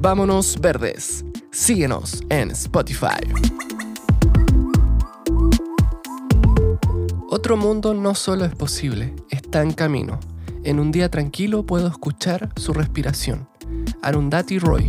Volvámonos Verdes. Síguenos en Spotify. Otro mundo no solo es posible, está en camino. En un día tranquilo puedo escuchar su respiración. Arundhati Roy.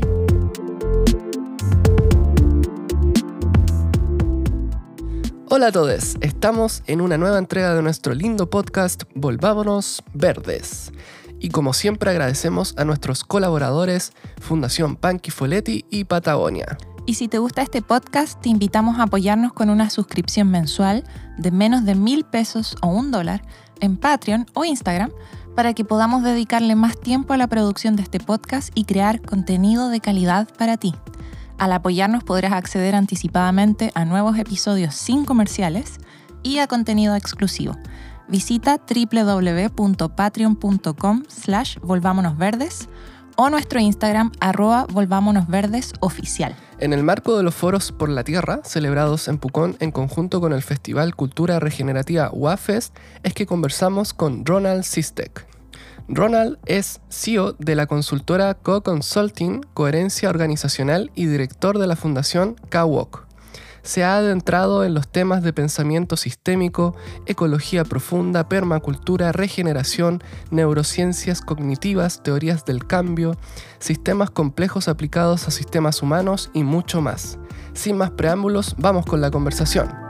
Hola a todos, estamos en una nueva entrega de nuestro lindo podcast Volvámonos Verdes. Y como siempre agradecemos a nuestros colaboradores Fundación Panqui Foletti y Patagonia. Y si te gusta este podcast, te invitamos a apoyarnos con una suscripción mensual de menos de mil pesos o un dólar en Patreon o Instagram para que podamos dedicarle más tiempo a la producción de este podcast y crear contenido de calidad para ti. Al apoyarnos podrás acceder anticipadamente a nuevos episodios sin comerciales y a contenido exclusivo. Visita www.patreon.com slash volvámonosverdes o nuestro Instagram arroba volvámonosverdesoficial. En el marco de los foros por la tierra, celebrados en Pucón en conjunto con el Festival Cultura Regenerativa WAFEST, es que conversamos con Ronald Sistek. Ronald es CEO de la consultora Co-Consulting, Coherencia Organizacional y director de la Fundación KWOK. Se ha adentrado en los temas de pensamiento sistémico, ecología profunda, permacultura, regeneración, neurociencias cognitivas, teorías del cambio, sistemas complejos aplicados a sistemas humanos y mucho más. Sin más preámbulos, vamos con la conversación.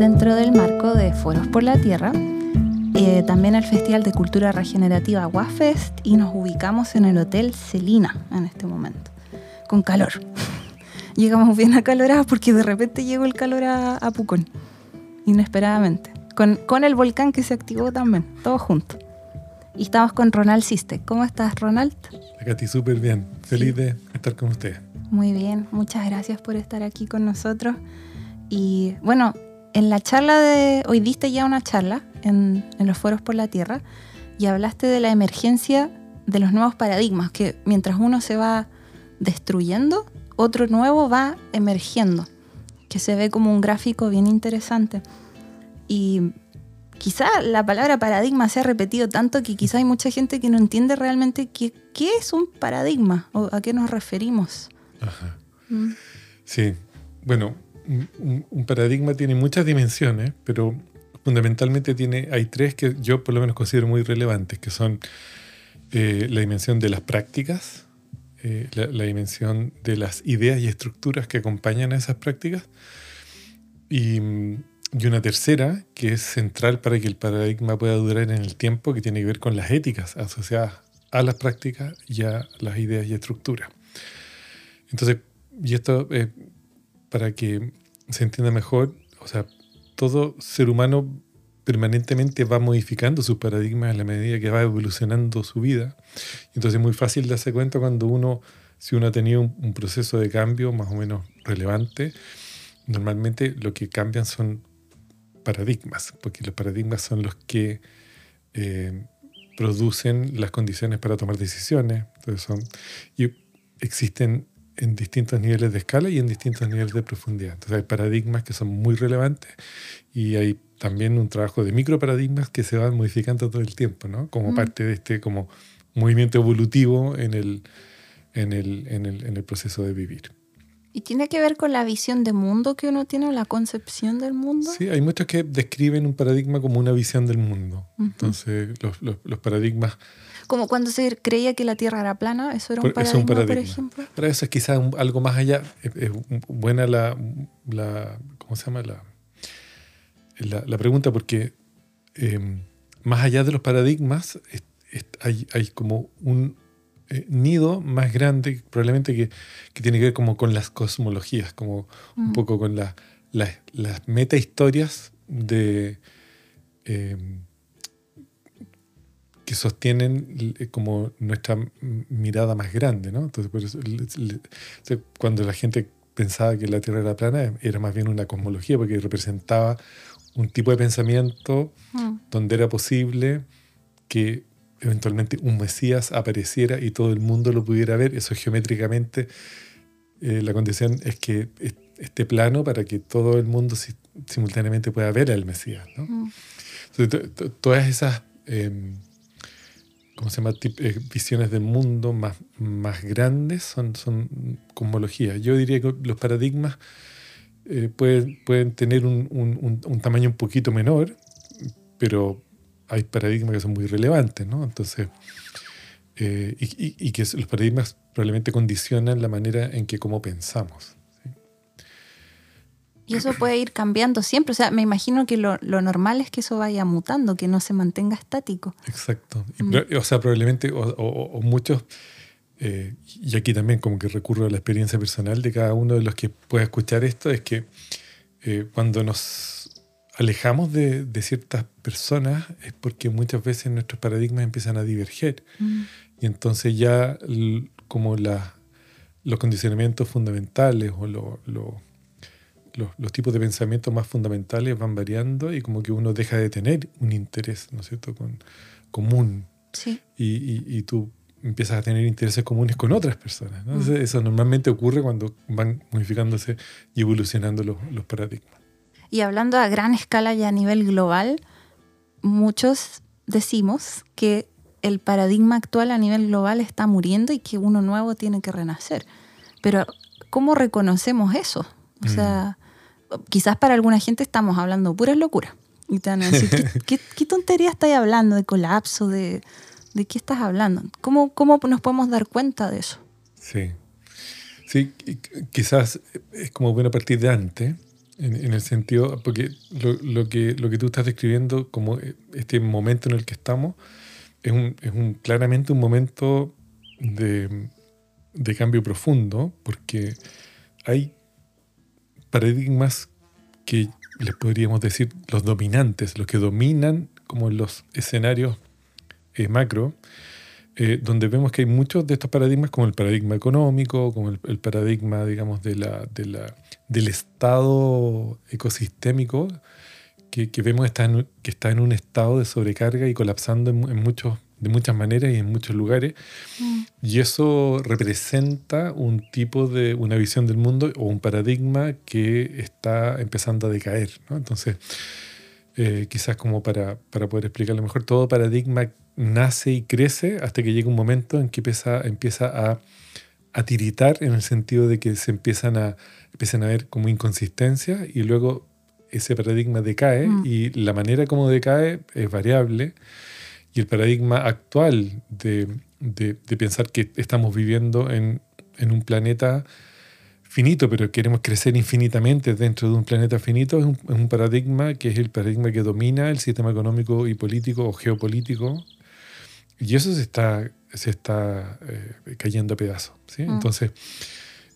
Dentro del marco de Foros por la Tierra, eh, también el Festival de Cultura Regenerativa WAFest y nos ubicamos en el Hotel Celina en este momento, con calor. Llegamos bien acalorados porque de repente llegó el calor a, Pucón, inesperadamente, con, con el volcán que se activó también, todos juntos. Y estamos con Ronald Siste. ¿Cómo estás, Ronald? Katy, súper bien. Feliz de estar con usted. Muy bien, muchas gracias por estar aquí con nosotros. Y bueno, en la charla de hoy diste ya una charla en, los foros por la Tierra y hablaste de la emergencia de los nuevos paradigmas, que mientras uno se va destruyendo, otro nuevo va emergiendo, que se ve como un gráfico bien interesante. Y quizá la palabra paradigma se ha repetido tanto que quizá hay mucha gente que no entiende realmente qué, qué es un paradigma o a qué nos referimos. Ajá. Mm. Sí, bueno, un, paradigma tiene muchas dimensiones, pero fundamentalmente tiene, hay tres que yo por lo menos considero muy relevantes, que son eh, la dimensión de las prácticas, eh, la, dimensión de las ideas y estructuras que acompañan a esas prácticas, y, y, una tercera que es central para que el paradigma pueda durar en el tiempo, que tiene que ver con las éticas asociadas a las prácticas y a las ideas y estructuras. Entonces, y esto eh, para que se entienda mejor, o sea, todo ser humano permanentemente va modificando sus paradigmas en la medida que va evolucionando su vida. Entonces es muy fácil darse cuenta cuando uno, si uno ha tenido un, proceso de cambio más o menos relevante, normalmente lo que cambian son paradigmas, porque los paradigmas son los que eh, producen las condiciones para tomar decisiones. Entonces son, y existen en distintos niveles de escala y en distintos niveles de profundidad. Entonces hay paradigmas que son muy relevantes y hay también un trabajo de microparadigmas que se van modificando todo el tiempo, ¿no? Como parte de este como movimiento evolutivo en el, en el, en el, en el proceso de vivir. ¿Y tiene que ver con la visión de mundo que uno tiene, la concepción del mundo? Sí, hay muchos que describen un paradigma como una visión del mundo. Entonces, los, los, los, paradigmas como cuando se creía que la Tierra era plana, eso era un paradigma, por, ejemplo. Pero eso es quizás algo más allá. Es, buena la, la, ¿cómo se llama? La, la, pregunta porque em, más allá de los paradigmas hay, hay, como un eh, nido más grande, probablemente que, que, tiene que ver como con las cosmologías, como un poco con la, las meta historias de... Em, que sostienen eh, como nuestra mirada más grande, ¿no? Entonces, por eso, cuando la gente pensaba que la Tierra era plana, era más bien una cosmología, porque representaba un tipo de pensamiento mm. donde era posible que eventualmente un Mesías apareciera y todo el mundo lo pudiera ver. Eso geométricamente, eh, la condición es que esté plano para que todo el mundo simultáneamente pueda ver al Mesías. ¿no? Mm. todas esas, em, ¿cómo se llama? Eh, visiones del mundo más, más grandes son, son cosmologías. Yo diría que los paradigmas eh, pueden, pueden tener un, un, un, tamaño un poquito menor, pero hay paradigmas que son muy relevantes, ¿no? Entonces, eh, y, y, que los paradigmas probablemente condicionan la manera en que cómo pensamos. Y eso puede ir cambiando siempre. O sea, me imagino que lo, lo, normal es que eso vaya mutando, que no se mantenga estático. Exacto. Mm. o sea, probablemente, o, o, muchos, eh, y aquí también como que recurro a la experiencia personal de cada uno de los que pueda escuchar esto, es que eh, cuando nos alejamos de, ciertas personas es porque muchas veces nuestros paradigmas empiezan a diverger. Mm. Y entonces ya como la, los condicionamientos fundamentales o los, tipos de pensamiento más fundamentales van variando y como que uno deja de tener un interés, ¿no es cierto?, con, común. Sí. Y, tú empiezas a tener intereses comunes con otras personas. Mm. eso normalmente ocurre cuando van modificándose y evolucionando los, los paradigmas. Y hablando a gran escala y a nivel global, muchos decimos que el paradigma actual a nivel global está muriendo y que uno nuevo tiene que renacer. Pero, ¿cómo reconocemos eso? O mm. sea, quizás para alguna gente estamos hablando pura locura. Y te van a decir, ¿qué, tontería estáis hablando de colapso? De, ¿De qué estás hablando? ¿Cómo, ¿Cómo nos podemos dar cuenta de eso? Sí. Sí, quizás es como buena partir de antes en, el sentido, porque lo, que, lo que tú estás describiendo como este momento en el que estamos es, un, es un, claramente un momento de, de cambio profundo, porque hay paradigmas que les podríamos decir los dominantes, los que dominan como los escenarios eh, macro, eh, donde vemos que hay muchos de estos paradigmas, como el paradigma económico, como el, paradigma, digamos, de la, de la, del estado ecosistémico, que, vemos está que está en un estado de sobrecarga y colapsando en, muchos, de muchas maneras y en muchos lugares. Mm. Y eso representa un tipo de, una visión del mundo o un paradigma que está empezando a decaer. Entonces, eh, quizás como para, para poder explicarlo mejor, todo paradigma nace y crece hasta que llega un momento en que empieza, empieza a, a tiritar en el sentido de que se empiezan a, empiezan a ver como inconsistencia y luego ese paradigma decae mm. y la manera como decae es variable y el paradigma actual de, de, pensar que estamos viviendo en, en, un planeta finito, pero queremos crecer infinitamente dentro de un planeta finito, es un, es un paradigma que es el paradigma que domina el sistema económico y político o geopolítico y eso se está, se está eh, cayendo a pedazos. ¿sí? Mm. Entonces,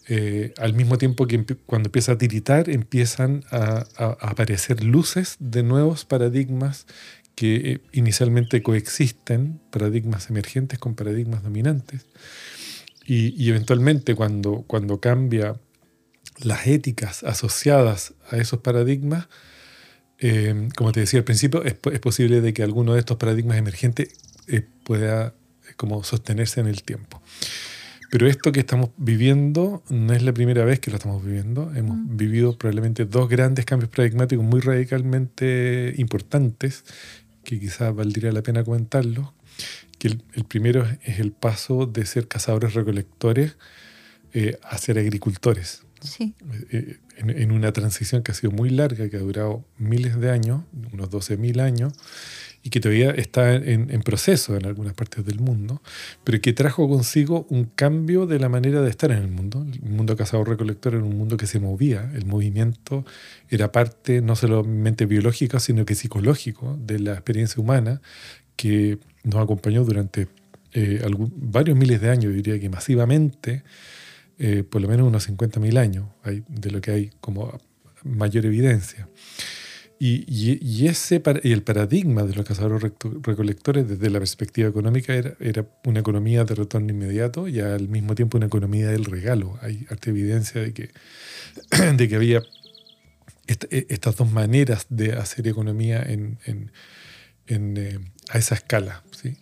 eh, al mismo tiempo que cuando empieza a tiritar, empiezan a, aparecer luces de nuevos paradigmas que eh, inicialmente coexisten, paradigmas emergentes con paradigmas dominantes. Y, y, eventualmente cuando, cuando cambia las éticas asociadas a esos paradigmas, como te decía al principio, es, es, posible de que alguno de estos paradigmas emergentes eh, pueda eh, como sostenerse en el tiempo. Pero esto que estamos viviendo no es la primera vez que lo estamos viviendo. Hemos mm. vivido probablemente dos grandes cambios paradigmáticos muy radicalmente importantes, que quizás valdría la pena comentarlos. Que el, primero es el paso de ser cazadores-recolectores eh, a ser agricultores. Sí. en, en, una transición que ha sido muy larga, que ha durado miles de años, unos 12.000 años, y que todavía está en, proceso en algunas partes del mundo, pero que trajo consigo un cambio de la manera de estar en el mundo. El mundo cazador-recolector era un mundo que se movía, el movimiento era parte no solamente biológica, sino que psicológico de la experiencia humana que nos acompañó durante eh, varios miles de años, diría que masivamente, eh, por lo menos unos 50.000 años, hay, de lo que hay como mayor evidencia. Y, ese, y el paradigma de los cazadores recolectores desde la perspectiva económica era, era, una economía de retorno inmediato y al mismo tiempo una economía del regalo. Hay harta evidencia de que, de que había e, estas dos maneras de hacer economía en, en, en, eh, a esa escala. ¿sí?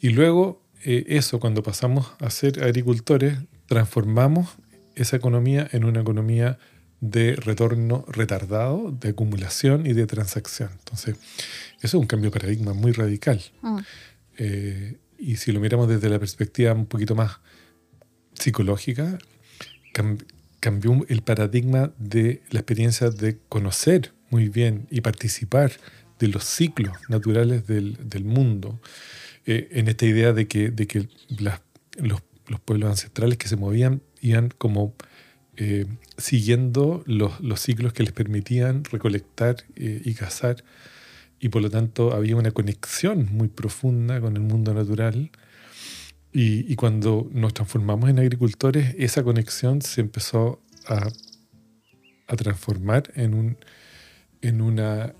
Y luego eh, eso, cuando pasamos a ser agricultores, transformamos esa economía en una economía de retorno retardado, de acumulación y de transacción. Entonces, eso es un cambio de paradigma muy radical. Mm. Eh, y si lo miramos desde la perspectiva un poquito más psicológica, cambió el paradigma de la experiencia de conocer muy bien y participar de los ciclos naturales del, mundo, eh, en esta idea de que, de que los, pueblos ancestrales que se movían iban como eh, siguiendo los, ciclos que les permitían recolectar eh, y cazar, y por lo tanto había una conexión muy profunda con el mundo natural. Y, cuando nos transformamos en agricultores, esa conexión se empezó a, transformar en una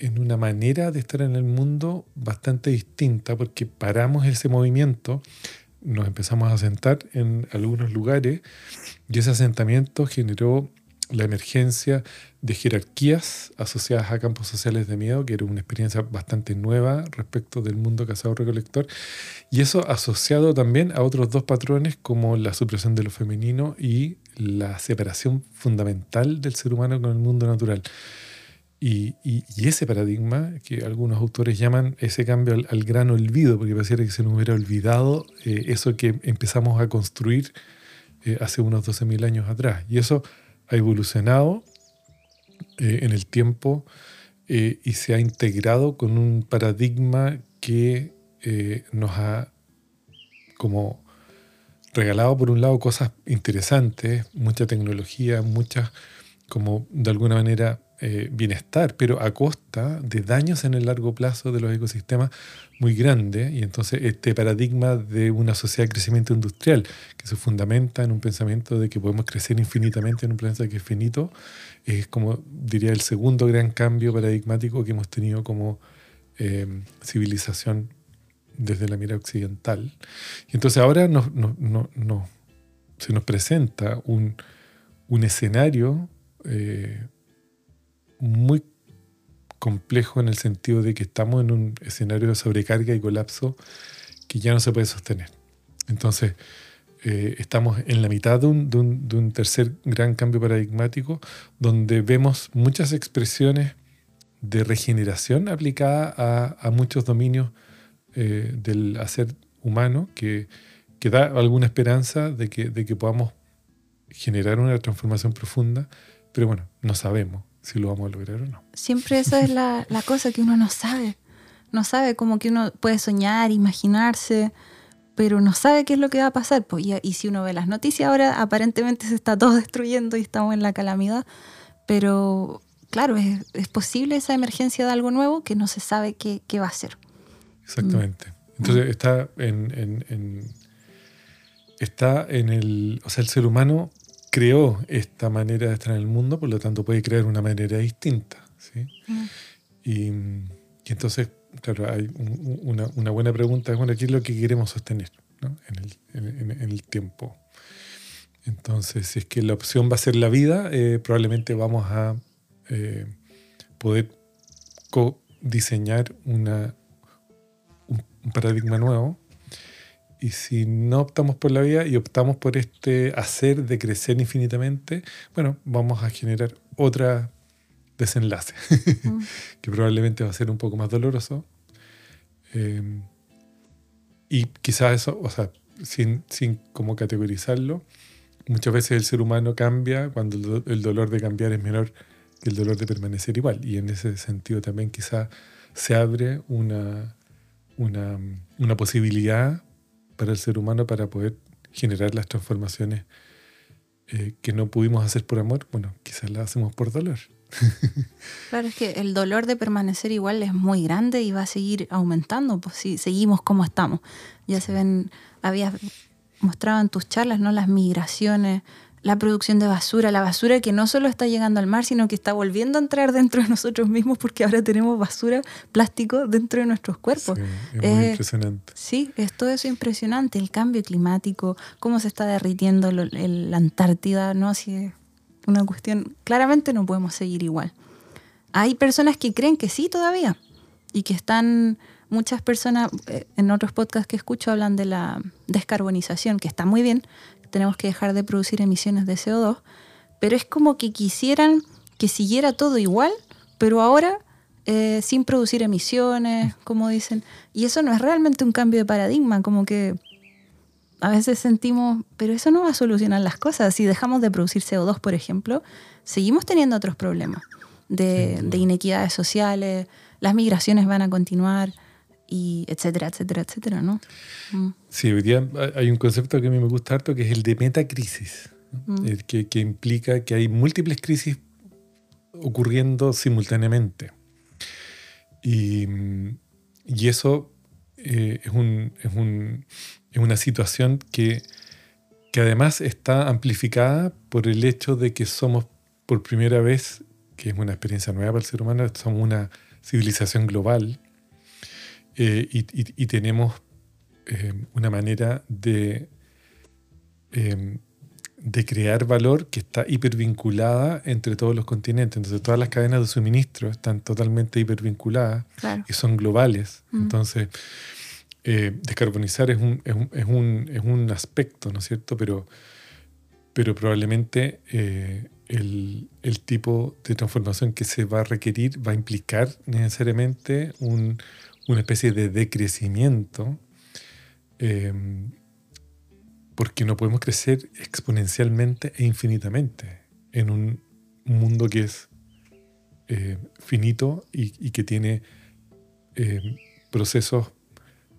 en una manera de estar en el mundo bastante distinta porque paramos ese movimiento, nos empezamos a sentar en algunos lugares y ese asentamiento generó la emergencia de jerarquías asociadas a campos sociales de miedo, que era una experiencia bastante nueva respecto del mundo cazador-recolector, y eso asociado también a otros dos patrones como la supresión de lo femenino y la separación fundamental del ser humano con el mundo natural. Y, ese paradigma, que algunos autores llaman ese cambio al, gran olvido, porque pareciera que se nos hubiera olvidado eh, eso que empezamos a construir eh, hace unos 12.000 años atrás. Y eso ha evolucionado eh, en el tiempo y se ha integrado con un paradigma que nos ha como regalado por un lado cosas interesantes, mucha tecnología, muchas como de alguna manera eh, bienestar, pero a costa de daños en el largo plazo de los ecosistemas muy grandes. Y entonces este paradigma de una sociedad de crecimiento industrial, que se fundamenta en un pensamiento de que podemos crecer infinitamente en un planeta que es finito, es como diría el segundo gran cambio paradigmático que hemos tenido como eh, civilización desde la mira occidental. Y entonces ahora nos, se nos presenta un, un escenario eh, muy complejo en el sentido de que estamos en un escenario de sobrecarga y colapso que ya no se puede sostener. Entonces, eh, estamos en la mitad de un, tercer gran cambio paradigmático donde vemos muchas expresiones de regeneración aplicada a, muchos dominios eh, del hacer humano que, que, da alguna esperanza de que, de que podamos generar una transformación profunda, pero bueno, no sabemos si lo vamos a lograr o no. Siempre esa es la, cosa que uno no sabe. No sabe como que uno puede soñar, imaginarse, pero no sabe qué es lo que va a pasar. Pues, y, si uno ve las noticias ahora, aparentemente se está todo destruyendo y estamos en la calamidad, pero claro, es, posible esa emergencia de algo nuevo que no se sabe qué, va a ser. Exactamente. Mm. Entonces está en, está en el, o sea, el ser humano creó esta manera de estar en el mundo, por lo tanto puede crear una manera distinta. ¿sí? Mm. Y, entonces, claro, hay una, buena pregunta es, bueno, ¿qué es lo que queremos sostener en, el, tiempo? Entonces, si es que la opción va a ser la vida, eh, probablemente vamos a eh, poder diseñar una, un paradigma nuevo y si no optamos por la vida y optamos por este hacer de crecer infinitamente, bueno, vamos a generar otra desenlace, mm. que probablemente va a ser un poco más doloroso. Em, y quizás eso, o sea, sin, sin como categorizarlo, muchas veces el ser humano cambia cuando el, dolor de cambiar es menor que el dolor de permanecer igual. Y en ese sentido también quizás se abre una, una, una posibilidad para el ser humano para poder generar las transformaciones eh, que no pudimos hacer por amor, bueno, quizás las hacemos por dolor. Claro, es que el dolor de permanecer igual es muy grande y va a seguir aumentando, pues si seguimos como estamos. Ya se ven, habías mostrado en tus charlas, ¿no? Las migraciones, la producción de basura, la basura que no solo está llegando al mar, sino que está volviendo a entrar dentro de nosotros mismos porque ahora tenemos basura, plástico dentro de nuestros cuerpos. es muy eh, impresionante. Sí, es todo eso impresionante, el cambio climático, cómo se está derritiendo la Antártida, ¿no? Si es una cuestión, claramente no podemos seguir igual. Hay personas que creen que sí todavía y que están muchas personas eh, en otros podcasts que escucho hablan de la descarbonización, que está muy bien, tenemos que dejar de producir emisiones de CO2, pero es como que quisieran que siguiera todo igual, pero ahora eh, sin producir emisiones, como dicen. Y eso no es realmente un cambio de paradigma, como que a veces sentimos, pero eso no va a solucionar las cosas. Si dejamos de producir CO2, por ejemplo, seguimos teniendo otros problemas de, de inequidades sociales, las migraciones van a continuar y etcétera, etcétera, etcétera, ¿no? Mm. Sí, hoy día hay un concepto que a mí me gusta harto que es el de metacrisis, mm. que, que, implica que hay múltiples crisis ocurriendo simultáneamente. Y, y eso eh, es, un, es, un, es, una situación que, que además está amplificada por el hecho de que somos por primera vez, que es una experiencia nueva para el ser humano, somos una civilización global eh, y, tenemos eh, una manera de, em, de crear valor que está hipervinculada entre todos los continentes. Entonces todas las cadenas de suministro están totalmente hipervinculadas y son globales. Mm. Entonces, eh, descarbonizar es un, es, un, es, un, es un, aspecto, ¿no es cierto? Pero, pero probablemente el, el, tipo de transformación que se va a requerir va a implicar necesariamente un, una especie de decrecimiento, em, porque no podemos crecer exponencialmente e infinitamente en un mundo que es eh, finito y, que tiene em, procesos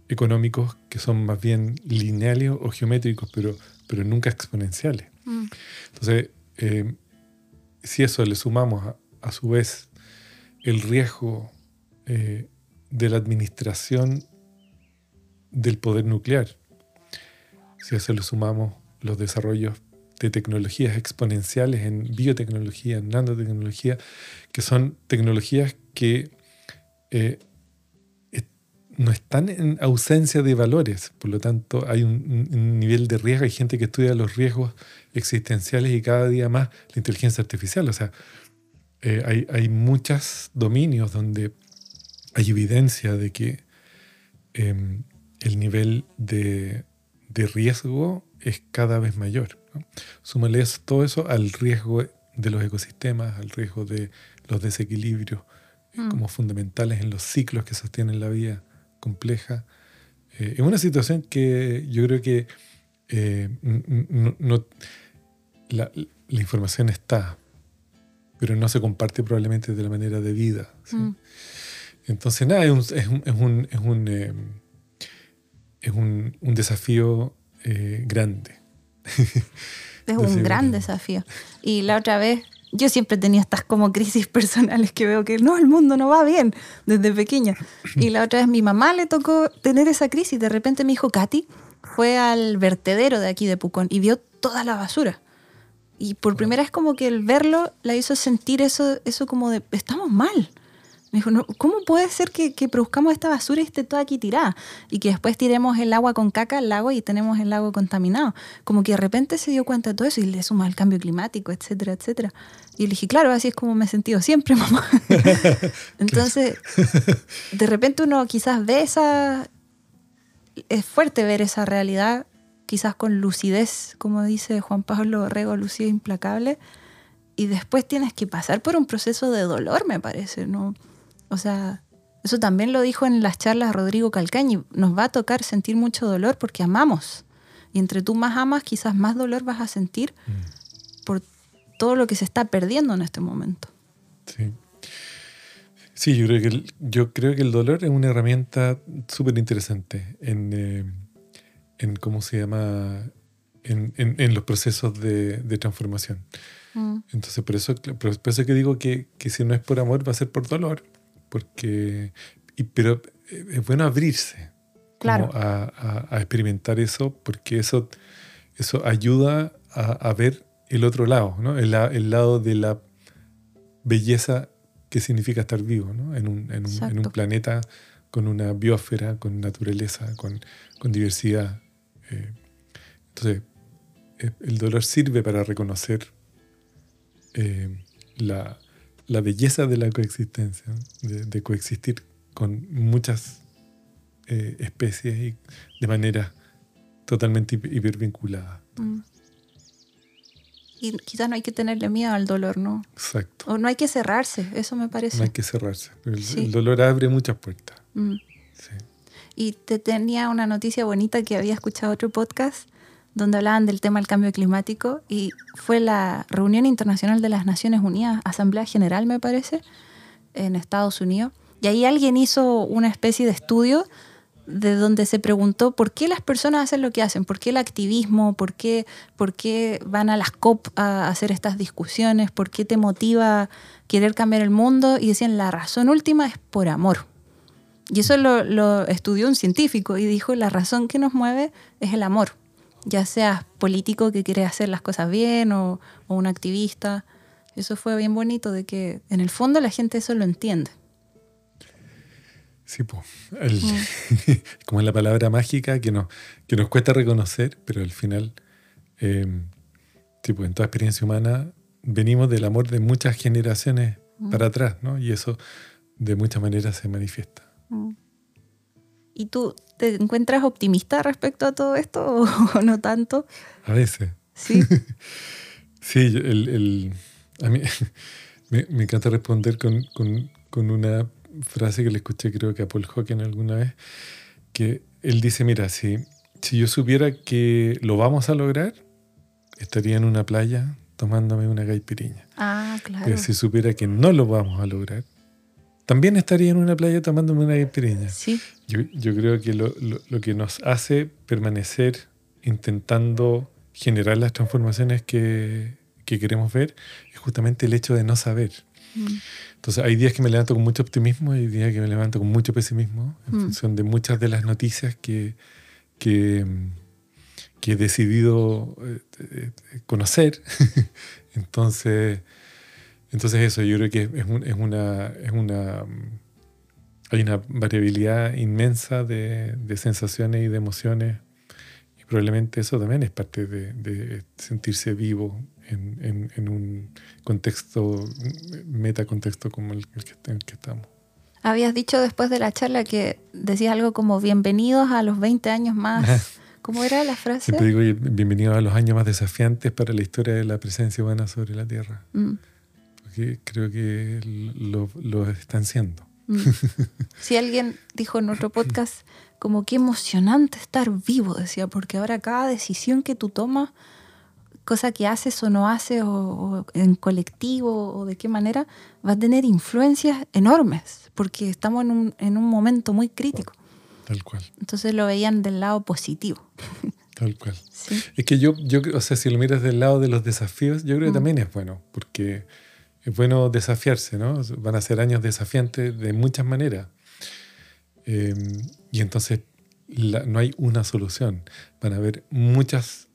económicos que son más bien lineales o geométricos, pero, pero nunca exponenciales. Mm. Entonces, em, si eso le sumamos a, su vez el riesgo eh, de la administración del poder nuclear. Si a eso le sumamos los desarrollos de tecnologías exponenciales en biotecnología, en nanotecnología, que son tecnologías que eh, no están en ausencia de valores, por lo tanto hay un, un, nivel de riesgo, hay gente que estudia los riesgos existenciales y cada día más la inteligencia artificial, o sea, eh, hay, hay muchos dominios donde hay evidencia de que em, el nivel de, riesgo es cada vez mayor. ¿no? Súmale todo eso al riesgo de los ecosistemas, al riesgo de los desequilibrios eh, mm. como fundamentales en los ciclos que sostienen la vida compleja. Eh, es una situación que yo creo que eh, la, información está, pero no se comparte probablemente de la manera debida. ¿sí? Mm. Entonces, nada, es un, es un, es un, es un, eh, es un, un desafío eh, grande. es un gran desafío. Y la otra vez, yo siempre tenía estas como crisis personales que veo que no, el mundo no va bien desde pequeña. Y la otra vez mi mamá le tocó tener esa crisis. De repente me dijo, Katy, fue al vertedero de aquí de Pucón y vio toda la basura. Y por primera vez como que el verlo la hizo sentir eso, eso como de, estamos mal. Me dijo, ¿cómo puede ser que, produzcamos esta basura y esté toda aquí tirada? Y que después tiremos el agua con caca al lago y tenemos el lago contaminado. Como que de repente se dio cuenta de todo eso y le suma el cambio climático, etcétera, etcétera. Y le dije, claro, así es como me he sentido siempre, mamá. Entonces, de repente uno quizás ve esa... Es fuerte ver esa realidad, quizás con lucidez, como dice Juan Pablo Rego, lucidez implacable. Y después tienes que pasar por un proceso de dolor, me parece, ¿no? O sea, eso también lo dijo en las charlas Rodrigo Calcañi. Nos va a tocar sentir mucho dolor porque amamos. Y entre tú más amas, quizás más dolor vas a sentir mm. por todo lo que se está perdiendo en este momento. Sí. Sí, yo creo que el, yo creo que el dolor es una herramienta súper interesante en, eh, en, ¿cómo se llama? En, en, los procesos de, de transformación. Mm. Entonces, por eso, por eso que digo que, que, si no es por amor, va a ser por dolor porque, pero eh, es bueno abrirse claro. a, a, experimentar eso, porque eso, eso ayuda a, a ver el otro lado, ¿no? el, el, lado de la belleza que significa estar vivo ¿no? en, un, en, un, en, un, planeta con una biosfera, con naturaleza, con, con diversidad. Eh, entonces, eh, el dolor sirve para reconocer la, la belleza de la coexistencia, de, coexistir con muchas eh, especies y de manera totalmente hipervinculada. Mm. Y quizás no hay que tenerle miedo al dolor, ¿no? Exacto. O no hay que cerrarse, eso me parece. No hay que cerrarse. El, dolor abre muchas puertas. Mm. Sí. Y te tenía una noticia bonita que había escuchado otro podcast donde hablaban del tema del cambio climático y fue la reunión internacional de las Naciones Unidas, Asamblea General me parece, en Estados Unidos. Y ahí alguien hizo una especie de estudio de donde se preguntó por qué las personas hacen lo que hacen, por qué el activismo, por qué, por qué van a las COP a hacer estas discusiones, por qué te motiva querer cambiar el mundo. Y decían, la razón última es por amor. Y eso lo, estudió un científico y dijo, la razón que nos mueve es el amor, ya seas político que quiere hacer las cosas bien o, o un activista. Eso fue bien bonito de que en el fondo la gente eso lo entiende. Sí, pues. como es la palabra mágica que nos, que nos cuesta reconocer, pero al final, eh, en toda experiencia humana, venimos del amor de muchas generaciones mm. para atrás, ¿no? Y eso de muchas maneras se manifiesta. Mm. ¿Y tú te encuentras optimista respecto a todo esto o no tanto? A veces. Sí. sí, el, a mí me, encanta responder con, con, con una frase que le escuché creo que a Paul Hawking alguna vez, que él dice, mira, si, si yo supiera que lo vamos a lograr, estaría en una playa tomándome una gaipiriña. Ah, claro. Pero si supiera que no lo vamos a lograr, también estaría en una playa tomándome una gaipiriña. Sí. Yo, yo creo que lo, lo, lo, que nos hace permanecer intentando generar las transformaciones que, que queremos ver es justamente el hecho de no saber. Entonces hay días que me levanto con mucho optimismo y hay días que me levanto con mucho pesimismo en mm. función de muchas de las noticias que, que, he decidido eh, eh, conocer. entonces, entonces eso, yo creo que es, es, una... Es una hay una variabilidad inmensa de, de sensaciones y de emociones y probablemente eso también es parte de, de sentirse vivo en, un contexto, metacontexto como el, que, en el que estamos. Habías dicho después de la charla que decías algo como bienvenidos a los 20 años más. ¿Cómo era la frase? Siempre digo bienvenidos a los años más desafiantes para la historia de la presencia humana sobre la Tierra. Mm. Porque creo que lo, lo están siendo. Mm. Si alguien dijo en otro podcast, como qué emocionante estar vivo, decía, porque ahora cada decisión que tú tomas cosa que haces o no haces, o, en colectivo, o de qué manera, va a tener influencias enormes, porque estamos en un, en un momento muy crítico. Tal cual. Entonces lo veían del lado positivo. Tal cual. Es que yo, yo, o sea, si lo miras del lado de los desafíos, yo creo que mm. también es bueno, porque es bueno desafiarse, ¿no? Van a ser años desafiantes de muchas maneras. Em, y entonces no hay una solución. Van a haber muchas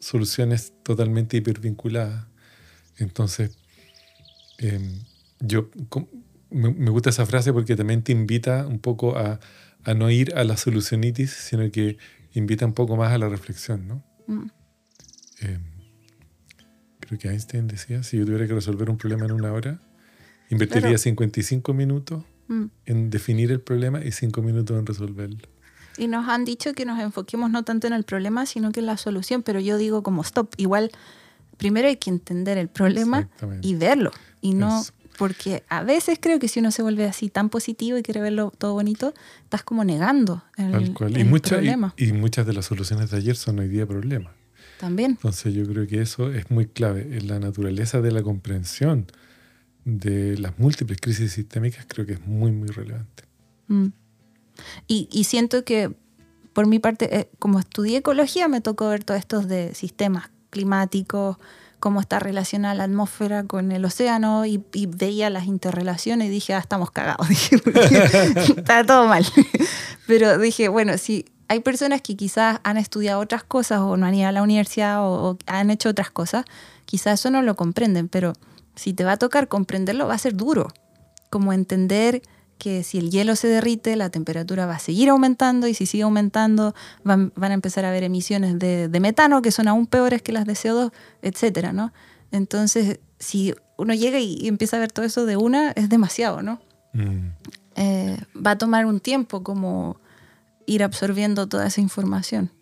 soluciones totalmente hipervinculadas. Entonces, em, yo me, gusta esa frase porque también te invita un poco a, no ir a la solucionitis, sino que invita un poco más a la reflexión, ¿no? Mm. Em, creo que Einstein decía, si yo tuviera que resolver un problema en una hora, invertiría 55 minutos mm. en definir el problema y 5 minutos en resolverlo. Y nos han dicho que nos enfoquemos no tanto en el problema, sino que en la solución. Pero yo digo como stop, igual primero hay que entender el problema y verlo. Y no, porque a veces creo que si uno se vuelve así tan positivo y quiere verlo todo bonito, estás como negando el, problema. Y, muchas de las soluciones de ayer son hoy día problemas. También. Entonces yo creo que eso es muy clave. En la naturaleza de la comprensión de las múltiples crisis sistémicas creo que es muy, muy relevante. Mm. Y, siento que, por mi parte, eh, como estudié ecología, me tocó ver todos estos de sistemas climáticos, cómo está relacionada la atmósfera con el océano y, veía las interrelaciones y dije, ah, estamos cagados, está todo mal. Pero dije, bueno, si hay personas que quizás han estudiado otras cosas o no han ido a la universidad o, o han hecho otras cosas, quizás eso no lo comprenden, pero si te va a tocar comprenderlo va a ser duro, como entender que si el hielo se derrite, la temperatura va a seguir aumentando y si sigue aumentando van, a empezar a haber emisiones de, metano que son aún peores que las de CO2, etcétera, ¿no? Entonces, si uno llega y, empieza a ver todo eso de una, es demasiado, ¿no? Mm. Eh, va a tomar un tiempo como ir absorbiendo toda esa información.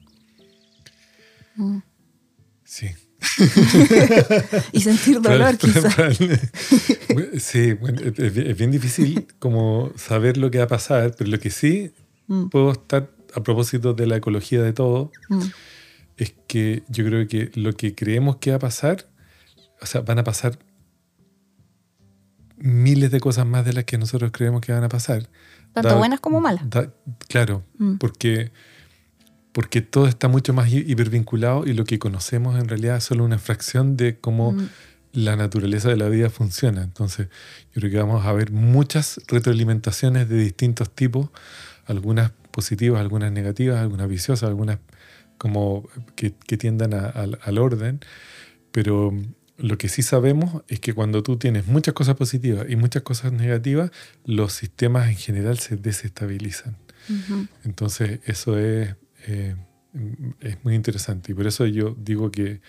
Mm. Sí. y sentir dolor, quizás. sí, es bien difícil como saber lo que va a pasar, pero lo que sí mm. puedo estar a propósito de la ecología de todo, mm. es que yo creo que lo que creemos que va a pasar, o sea, van a pasar miles de cosas más de las que nosotros creemos que van a pasar. Tanto buenas como malas. claro, mm. porque, porque todo está mucho más hipervinculado y lo que conocemos en realidad es solo una fracción de cómo mm. la naturaleza de la vida funciona. Entonces, yo creo que vamos a ver muchas retroalimentaciones de distintos tipos, algunas positivas, algunas negativas, algunas viciosas, algunas como que, tiendan al orden, pero lo que sí sabemos es que cuando tú tienes muchas cosas positivas y muchas cosas negativas, los sistemas en general se desestabilizan. Entonces, eso es, eh, es muy interesante. Y por eso yo digo que,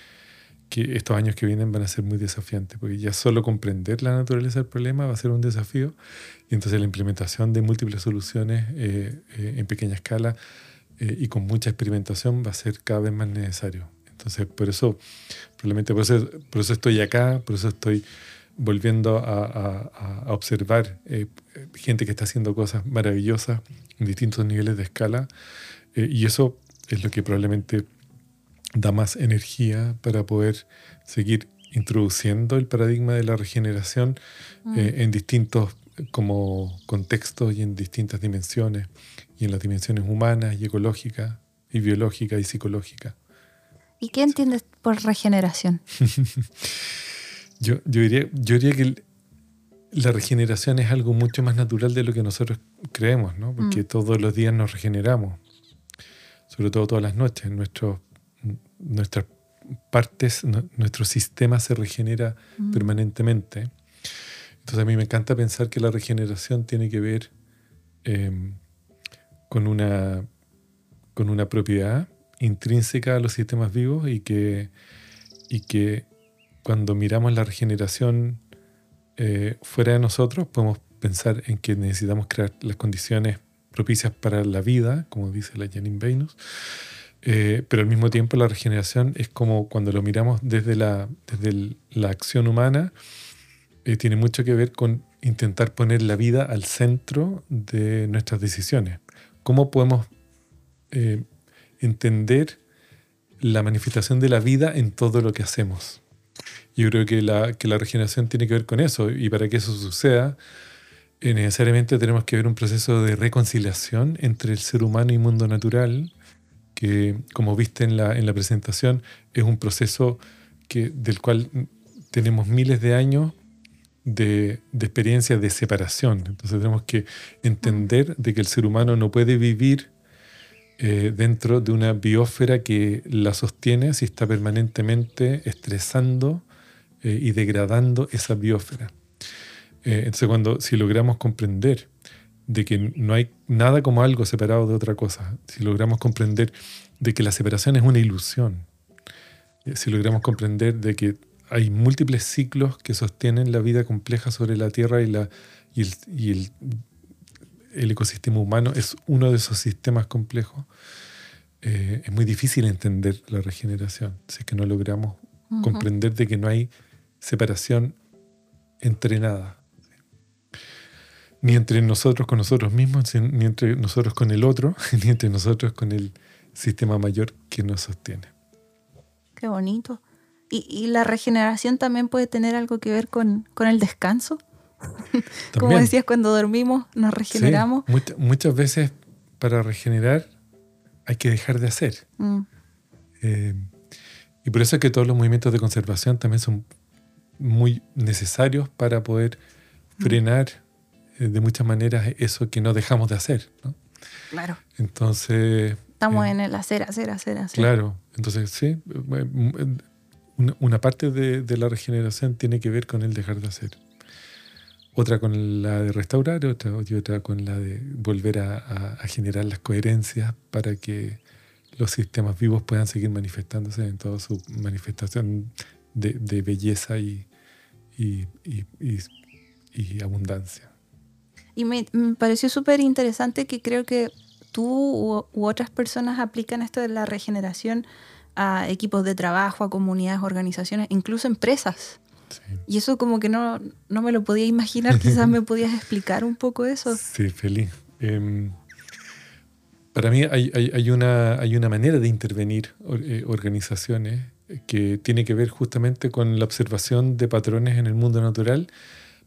que, estos años que vienen van a ser muy desafiantes, porque ya solo comprender la naturaleza del problema va a ser un desafío. Y entonces la implementación de múltiples soluciones eh, eh, en pequeña escala y con mucha experimentación va a ser cada vez más necesario. Entonces, por eso, probablemente por eso, por eso estoy acá, por eso estoy volviendo a, observar eh, gente que está haciendo cosas maravillosas en distintos niveles de escala. Eh, y eso es lo que probablemente da más energía para poder seguir introduciendo el paradigma de la regeneración mm. eh, en distintos como contextos y en distintas dimensiones, y en las dimensiones humanas y ecológicas y biológicas y psicológicas. ¿Y qué entiendes por regeneración? yo, diría, yo diría que la regeneración es algo mucho más natural de lo que nosotros creemos, ¿no? Porque mm. todos los días nos regeneramos, sobre todo todas las noches. Nuestro, nuestras partes, nuestro sistema se regenera mm. permanentemente. Entonces a mí me encanta pensar que la regeneración tiene que ver em, con, una, con una propiedad intrínseca a los sistemas vivos y que, y que cuando miramos la regeneración eh, fuera de nosotros podemos pensar en que necesitamos crear las condiciones propicias para la vida, como dice la Janine Venus, eh, pero al mismo tiempo la regeneración es como cuando lo miramos desde la, desde la acción humana, eh, tiene mucho que ver con intentar poner la vida al centro de nuestras decisiones. ¿Cómo podemos entender la manifestación de la vida en todo lo que hacemos. Yo creo que la, que la regeneración tiene que ver con eso y para que eso suceda, eh, necesariamente tenemos que ver un proceso de reconciliación entre el ser humano y mundo natural, que como viste en la, en la presentación, es un proceso que, del cual tenemos miles de años de, de experiencia de separación. Entonces tenemos que entender de que el ser humano no puede vivir eh, dentro de una biosfera que la sostiene si está permanentemente estresando eh, y degradando esa biosfera. Eh, entonces, cuando, si logramos comprender de que no hay nada como algo separado de otra cosa, si logramos comprender de que la separación es una ilusión, si logramos comprender de que hay múltiples ciclos que sostienen la vida compleja sobre la Tierra y, la, y el ecosistema humano es uno de esos sistemas complejos, eh, es muy difícil entender la regeneración. Si es que no logramos comprender de que no hay separación entre nada. Ni entre nosotros con nosotros mismos, ni entre nosotros con el otro, ni entre nosotros con el sistema mayor que nos sostiene. Qué bonito. ¿Y, la regeneración también puede tener algo que ver con, con el descanso? Como decías, cuando dormimos nos regeneramos. muchas veces para regenerar hay que dejar de hacer. Mm. Eh, y por eso es que todos los movimientos de conservación también son muy necesarios para poder mm. frenar eh, de muchas maneras eso que no dejamos de hacer. Claro. Entonces... Estamos eh, en el hacer, hacer, hacer, hacer. Claro. Entonces, sí, una, parte de la regeneración tiene que ver con el dejar de hacer otra con la de restaurar otra, y otra con la de volver a, generar las coherencias para que los sistemas vivos puedan seguir manifestándose en toda su manifestación de, belleza y, abundancia. Y me, pareció súper interesante que creo que tú u, otras personas aplican esto de la regeneración a equipos de trabajo, a comunidades, organizaciones, incluso empresas. Y eso como que no, no, me lo podía imaginar, quizás me podías explicar un poco eso. Sí, feliz. Em, para mí hay, hay, hay, una, hay una manera de intervenir eh, organizaciones que tiene que ver justamente con la observación de patrones en el mundo natural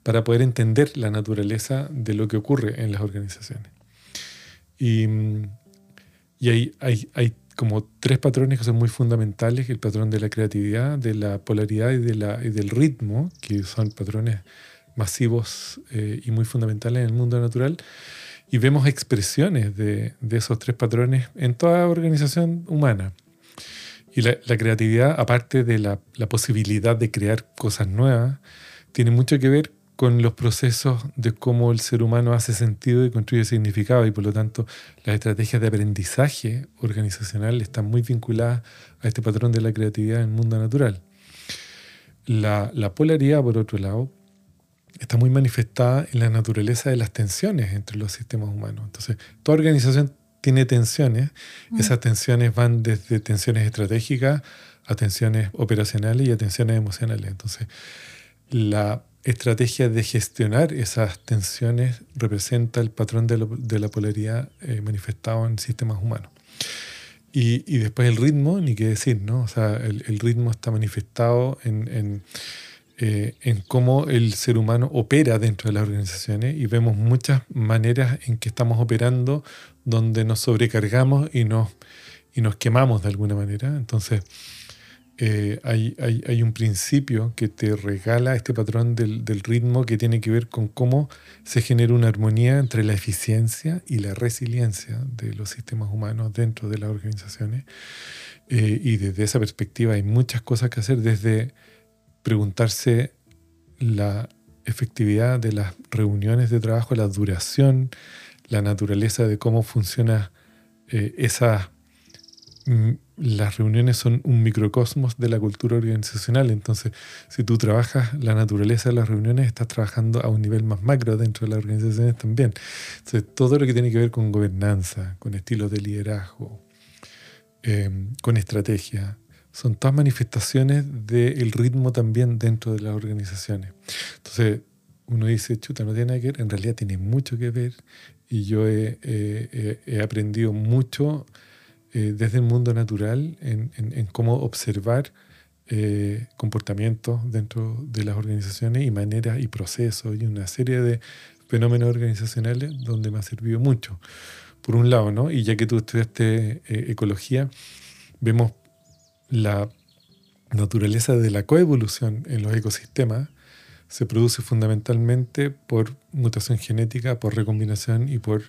para poder entender la naturaleza de lo que ocurre en las organizaciones. Y, y hay, hay, hay, como tres patrones que son muy fundamentales, el patrón de la creatividad, de la polaridad y, de la, y del ritmo, que son patrones masivos eh, y muy fundamentales en el mundo natural. Y vemos expresiones de, de esos tres patrones en toda organización humana. Y la, la creatividad, aparte de la, la, posibilidad de crear cosas nuevas, tiene mucho que ver con los procesos de cómo el ser humano hace sentido y construye significado y por lo tanto las estrategias de aprendizaje organizacional están muy vinculadas a este patrón de la creatividad en el mundo natural. La, la polaridad, por otro lado, está muy manifestada en la naturaleza de las tensiones entre los sistemas humanos. Entonces, toda organización tiene tensiones. Mm. Esas tensiones van desde tensiones estratégicas a tensiones operacionales y a tensiones emocionales. Entonces, la estrategia de gestionar esas tensiones representa el patrón de, la polaridad eh, manifestado en sistemas humanos. Y, después el ritmo, ni qué decir, ¿no? O sea, el, el ritmo está manifestado en, en, eh, en, cómo el ser humano opera dentro de las organizaciones y vemos muchas maneras en que estamos operando donde nos sobrecargamos y nos, y nos quemamos de alguna manera. Entonces, eh, hay, hay, hay, un principio que te regala este patrón del, del, ritmo que tiene que ver con cómo se genera una armonía entre la eficiencia y la resiliencia de los sistemas humanos dentro de las organizaciones. Eh, y desde esa perspectiva hay muchas cosas que hacer, desde preguntarse la efectividad de las reuniones de trabajo, la duración, la naturaleza de cómo funciona eh, esa mm, las reuniones son un microcosmos de la cultura organizacional. Entonces, si tú trabajas la naturaleza de las reuniones, estás trabajando a un nivel más macro dentro de las organizaciones también. Entonces, todo lo que tiene que ver con gobernanza, con estilos de liderazgo, em, con estrategia, son todas manifestaciones del ritmo también dentro de las organizaciones. Entonces, uno dice, chuta, no tiene que ver, en realidad tiene mucho que ver y yo he aprendido mucho eh, desde el mundo natural en, cómo observar eh, comportamientos dentro de las organizaciones y maneras y procesos y una serie de fenómenos organizacionales donde me ha servido mucho. Por un lado, ¿no? Y ya que tú estudiaste eh, ecología, vemos la naturaleza de la coevolución en los ecosistemas se produce fundamentalmente por mutación genética, por recombinación y por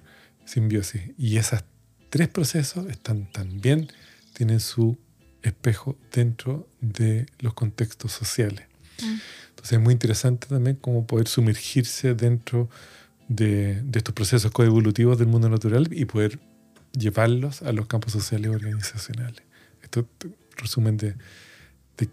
simbiosis. Y esas tres procesos están también, tienen su espejo dentro de los contextos sociales. Mm. Entonces es muy interesante también cómo poder sumergirse dentro de, de, estos procesos coevolutivos del mundo natural y poder llevarlos a los campos sociales y organizacionales. Esto resumen de, de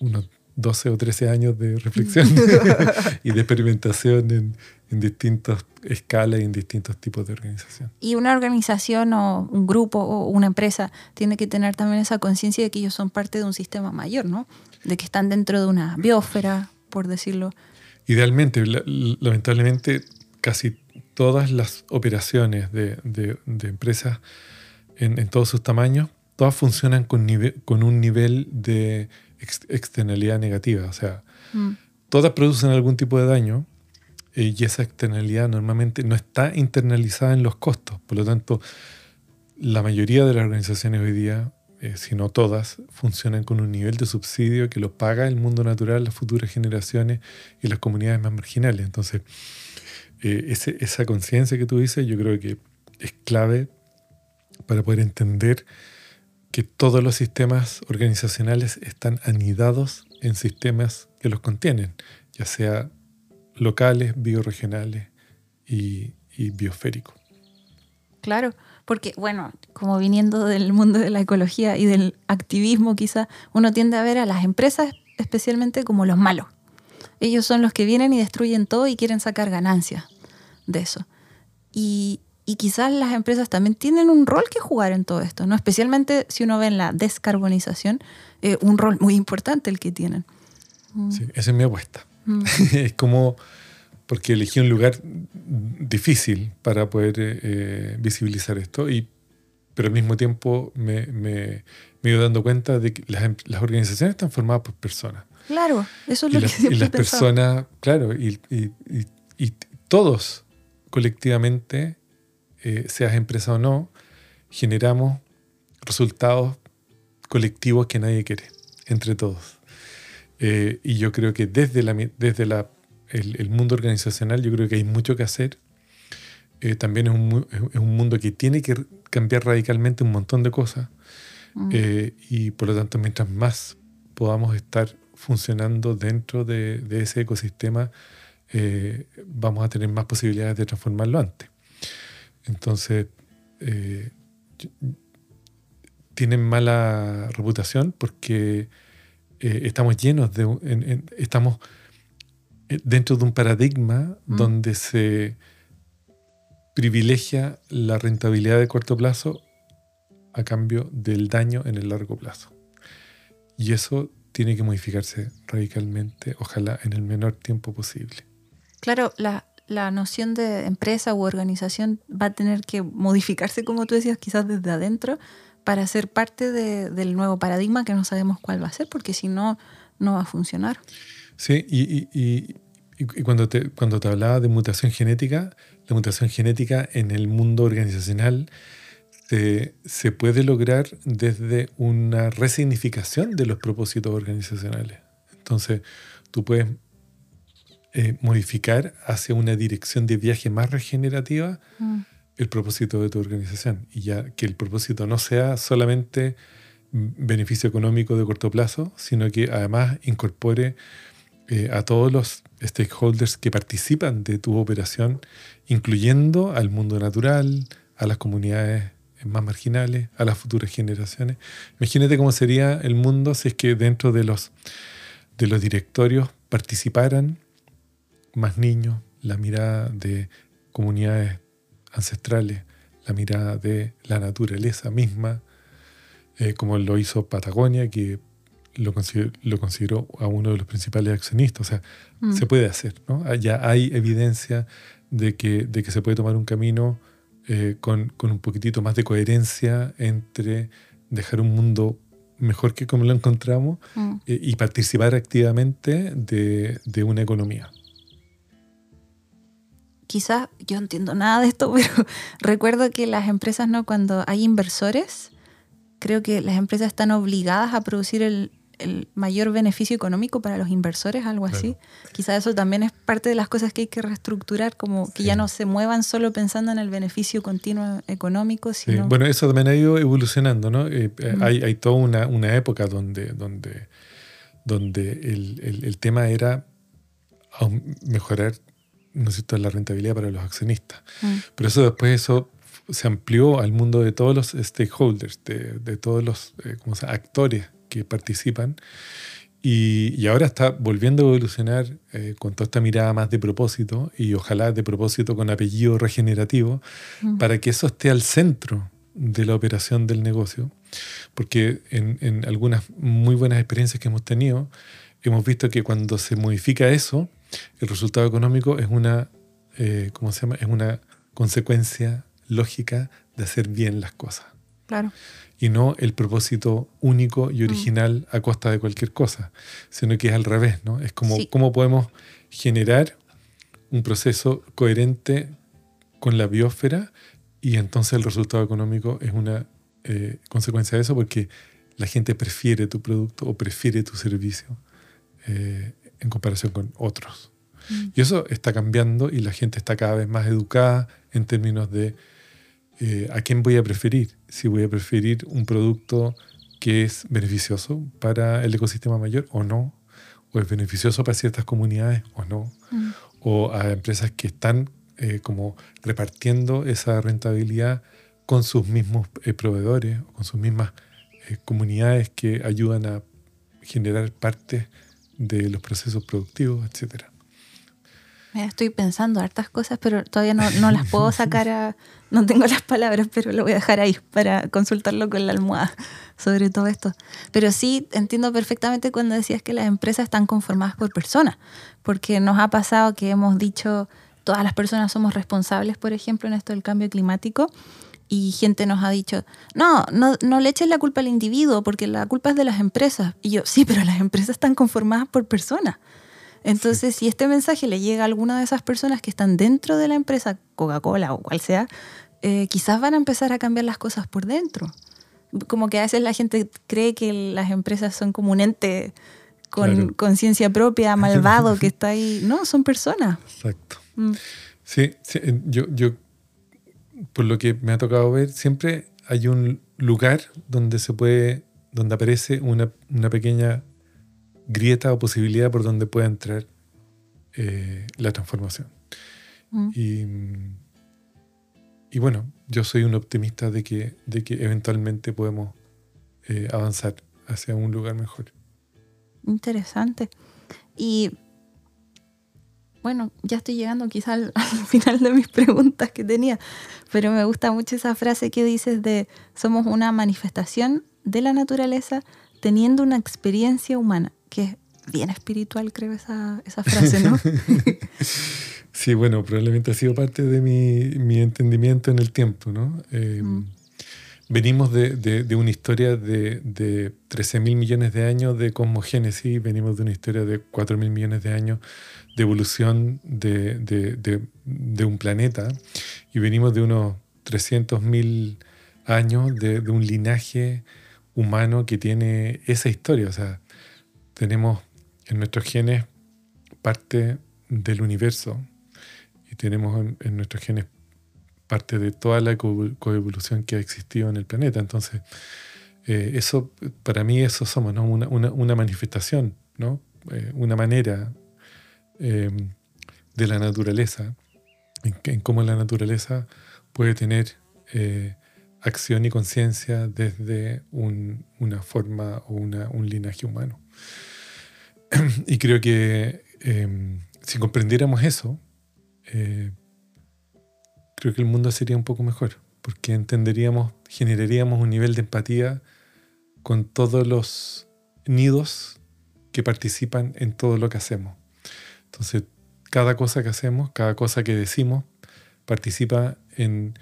unos 12 o 13 años de reflexión y de experimentación en, en distintas escalas y en distintos tipos de organización. Y una organización o un grupo o una empresa tiene que tener también esa conciencia de que ellos son parte de un sistema mayor, ¿no? De que están dentro de una biosfera, por decirlo. Idealmente, lamentablemente, casi todas las operaciones de, de, de empresas en, en, todos sus tamaños, todas funcionan con, con un nivel de externalidad negativa. O sea, mm. todas producen algún tipo de daño eh, y esa externalidad normalmente no está internalizada en los costos. Por lo tanto, la mayoría de las organizaciones hoy día, eh, si no todas, funcionan con un nivel de subsidio que lo paga el mundo natural, las futuras generaciones y las comunidades más marginales. Entonces, eh, ese, esa conciencia que tú dices, yo creo que es clave para poder entender que todos los sistemas organizacionales están anidados en sistemas que los contienen, ya sea locales, bioregionales y, biosféricos. Claro, porque bueno, como viniendo del mundo de la ecología y del activismo quizá, uno tiende a ver a las empresas especialmente como los malos. Ellos son los que vienen y destruyen todo y quieren sacar ganancias de eso. Y, y quizás las empresas también tienen un rol que jugar en todo esto, ¿no? Especialmente si uno ve en la descarbonización, eh, un rol muy importante el que tienen. Mm. Sí, esa es mi apuesta. Mm. es como, porque elegí un lugar difícil para poder eh, visibilizar esto, y, pero al mismo tiempo me, me, me he ido dando cuenta de que las, las, organizaciones están formadas por personas. Claro, eso es lo que siempre Y las personas, claro, y, y, y todos colectivamente eh, seas empresa o no, generamos resultados colectivos que nadie quiere, entre todos. Eh, y yo creo que desde, la, desde la, el, mundo organizacional, yo creo que hay mucho que hacer. Eh, también es un, es un, mundo que tiene que cambiar radicalmente un montón de cosas. Mm. y por lo tanto, mientras más podamos estar funcionando dentro de, de ese ecosistema, vamos a tener más posibilidades de transformarlo antes. Entonces, eh, tienen mala reputación porque eh, estamos llenos de... estamos eh, dentro de un paradigma mm. donde se privilegia la rentabilidad de corto plazo a cambio del daño en el largo plazo. Y eso tiene que modificarse radicalmente, ojalá en el menor tiempo posible. Claro, la, la noción de empresa u organización va a tener que modificarse, como tú decías, quizás desde adentro, para ser parte del nuevo paradigma que no sabemos cuál va a ser, porque si no, no va a funcionar. Sí, y, cuando, te, cuando te hablaba de mutación genética, la mutación genética en el mundo organizacional se, se puede lograr desde una resignificación de los propósitos organizacionales. Entonces, tú puedes eh, modificar hacia una dirección de viaje más regenerativa mm. el propósito de tu organización. Y ya que el propósito no sea solamente beneficio económico de corto plazo, sino que además incorpore eh, a todos los stakeholders que participan de tu operación, incluyendo al mundo natural, a las comunidades más marginales, a las futuras generaciones. Imagínate cómo sería el mundo si es que dentro de los, de los directorios participaran más niños, la mirada de comunidades ancestrales, la mirada de la naturaleza misma, eh, como lo hizo Patagonia, que lo, consideró a uno de los principales accionistas. O sea, mm. se puede hacer, ¿no? Ya hay evidencia de que, de que se puede tomar un camino eh, con, un poquitito más de coherencia entre dejar un mundo mejor que como lo encontramos mm. eh, y participar activamente de, de una economía quizás yo entiendo nada de esto, pero recuerdo que las empresas, ¿no? Cuando hay inversores, creo que las empresas están obligadas a producir el, mayor beneficio económico para los inversores, algo así. Quizás eso también es parte de las cosas que hay que reestructurar, como que ya no se muevan solo pensando en el beneficio continuo económico, sino... Bueno, eso también ha ido evolucionando, ¿no? Eh, eh, hay, hay, toda una, una, época donde, donde, donde el, el, el tema era mejorar ¿no es la rentabilidad para los accionistas. Mm. Pero eso después eso se amplió al mundo de todos los stakeholders, de, todos los eh, actores que participan. Y, ahora está volviendo a evolucionar eh, con toda esta mirada más de propósito y ojalá de propósito con apellido regenerativo, mm. para que eso esté al centro de la operación del negocio. Porque en, en algunas muy buenas experiencias que hemos tenido, hemos visto que cuando se modifica eso, el resultado económico es una, eh, ¿cómo se llama? Es una consecuencia lógica de hacer bien las cosas. Claro. Y no el propósito único y mm. original a costa de cualquier cosa, sino que es al revés, ¿no? Es como cómo podemos generar un proceso coherente con la biosfera y entonces el resultado económico es una eh, consecuencia de eso porque la gente prefiere tu producto o prefiere tu servicio. Eh, en comparación con otros. Mm. Y eso está cambiando y la gente está cada vez más educada en términos de eh, a quién voy a preferir. Si voy a preferir un producto que es beneficioso para el ecosistema mayor o no, o es beneficioso para ciertas comunidades o no, mm. o a empresas que están eh, como repartiendo esa rentabilidad con sus mismos eh, proveedores con sus mismas comunidades que ayudan a generar partes de los procesos productivos, etc. Estoy pensando hartas cosas, pero todavía no, no, las puedo sacar a... No tengo las palabras, pero lo voy a dejar ahí para consultarlo con la almohada sobre todo esto. Pero sí entiendo perfectamente cuando decías que las empresas están conformadas por personas, porque nos ha pasado que hemos dicho todas las personas somos responsables, por ejemplo, en esto del cambio climático, y gente nos ha dicho, no, no, no le eches la culpa al individuo, porque la culpa es de las empresas. Y yo, sí, pero las empresas están conformadas por personas. Entonces, si este mensaje le llega a alguna de esas personas que están dentro de la empresa, Coca-Cola o cual sea, eh, quizás van a empezar a cambiar las cosas por dentro. Como que a veces la gente cree que las empresas son como un ente con conciencia propia, malvado, que está ahí. No, son personas. Exacto. Mm. Sí, yo, yo por lo que me ha tocado ver, siempre hay un lugar donde se puede, donde aparece una, pequeña grieta o posibilidad por donde pueda entrar eh, la transformación. Mm. Y, bueno, yo soy un optimista de que, de que eventualmente podemos eh, avanzar hacia un lugar mejor. Interesante. Y bueno, ya estoy llegando quizá al, final de mis preguntas que tenía, pero me gusta mucho esa frase que dices de somos una manifestación de la naturaleza teniendo una experiencia humana, que es bien espiritual, creo, esa, esa frase, ¿no? sí, bueno, probablemente ha sido parte de mi, mi entendimiento en el tiempo, ¿no? Eh, mm. Venimos de, de, una historia de, de 13 mil millones de años de cosmogénesis, venimos de una historia de 4 mil millones de años de evolución de, de, un planeta y venimos de unos 300 mil años de, un linaje humano que tiene esa historia. O sea, tenemos en nuestros genes parte del universo y tenemos en nuestros genes parte de toda la coevolución que ha existido en el planeta. Entonces, eh, eso, para mí, eso somos, ¿no? una, una, manifestación, ¿no? Eh, una manera em, de la naturaleza, en, cómo la naturaleza puede tener eh, acción y conciencia desde una forma o un linaje humano. y creo que em, si comprendiéramos eso, creo que el mundo sería un poco mejor, porque entenderíamos, generaríamos un nivel de empatía con todos los nidos que participan en todo lo que hacemos. Entonces, cada cosa que hacemos, cada cosa que decimos, participa en,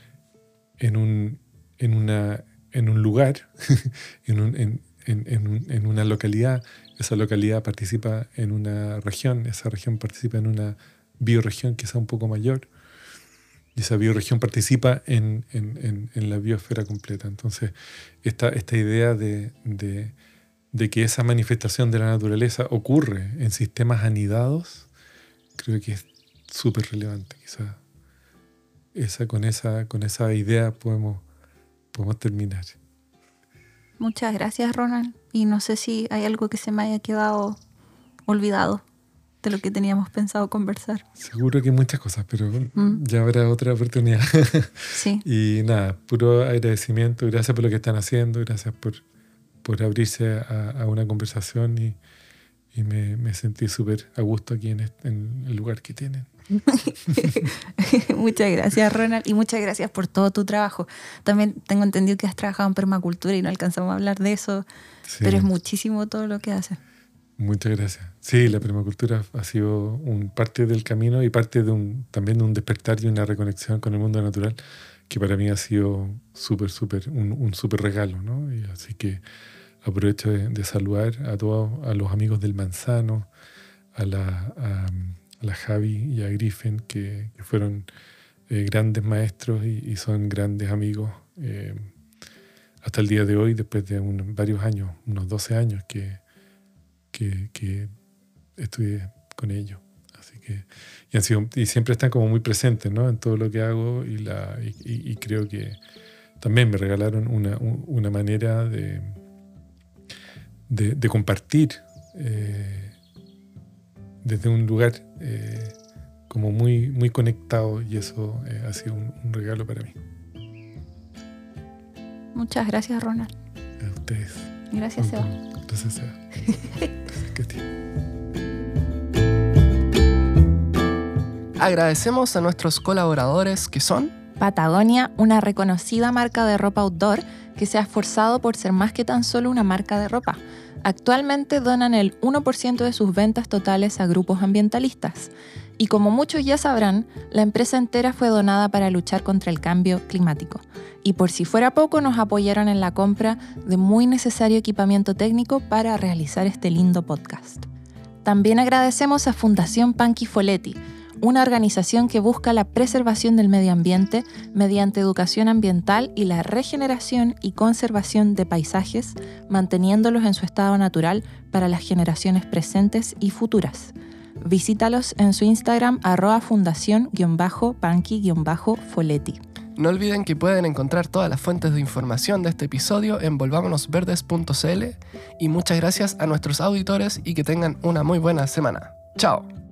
en, un, en, una, en un lugar, en, un, en, en, una localidad. Esa localidad participa en una región, esa región participa en una bioregión que sea un poco mayor y esa bioregión participa en, la biosfera completa. Entonces, esta, esta idea de, que esa manifestación de la naturaleza ocurre en sistemas anidados, creo que es súper relevante. Quizá esa, con, esa, con esa idea podemos, podemos terminar. Muchas gracias, Ronald. Y no sé si hay algo que se me haya quedado olvidado de lo que teníamos pensado conversar. Seguro que muchas cosas, pero mm. ya habrá otra oportunidad. Sí. y nada, puro agradecimiento, gracias por lo que están haciendo, gracias por, por abrirse a, una conversación y, y me, me, sentí súper a gusto aquí en, en el lugar que tienen. muchas gracias, Ronald, y muchas gracias por todo tu trabajo. También tengo entendido que has trabajado en permacultura y no alcanzamos a hablar de eso, pero es muchísimo todo lo que haces. Muchas gracias. Sí, la permacultura ha sido un parte del camino y parte de un, también de un despertar y una reconexión con el mundo natural que para mí ha sido súper, súper, un, un súper regalo, ¿no? Y así que aprovecho de, saludar a todos, a los amigos del Manzano, a la, a, la Javi y a Griffin, que, fueron eh, grandes maestros y, son grandes amigos eh, hasta el día de hoy, después de varios años, unos 12 años que que, estudié con ellos. Así que, y, han sido, y siempre están como muy presentes ¿no? en todo lo que hago y, la, y, creo que también me regalaron una, una manera de, de, compartir eh, desde un lugar eh, como muy, muy conectado y eso eh, ha sido un, regalo para mí. Muchas gracias, Ronald. A ustedes. Gracias, Seba. Gracias, Seba. Agradecemos a nuestros colaboradores que son Patagonia, una reconocida marca de ropa outdoor que se ha esforzado por ser más que tan solo una marca de ropa. Actualmente donan el 1% de sus ventas totales a grupos ambientalistas. Y como muchos ya sabrán, la empresa entera fue donada para luchar contra el cambio climático. Y por si fuera poco, nos apoyaron en la compra de muy necesario equipamiento técnico para realizar este lindo podcast. También agradecemos a Fundación Panqui Foletti, una organización que busca la preservación del medio ambiente mediante educación ambiental y la regeneración y conservación de paisajes, manteniéndolos en su estado natural para las generaciones presentes y futuras. Visítalos en su Instagram arroba fundación-panqui-foletti. No olviden que pueden encontrar todas las fuentes de información de este episodio en volvámonosverdes.cl y muchas gracias a nuestros auditores y que tengan una muy buena semana. Chao.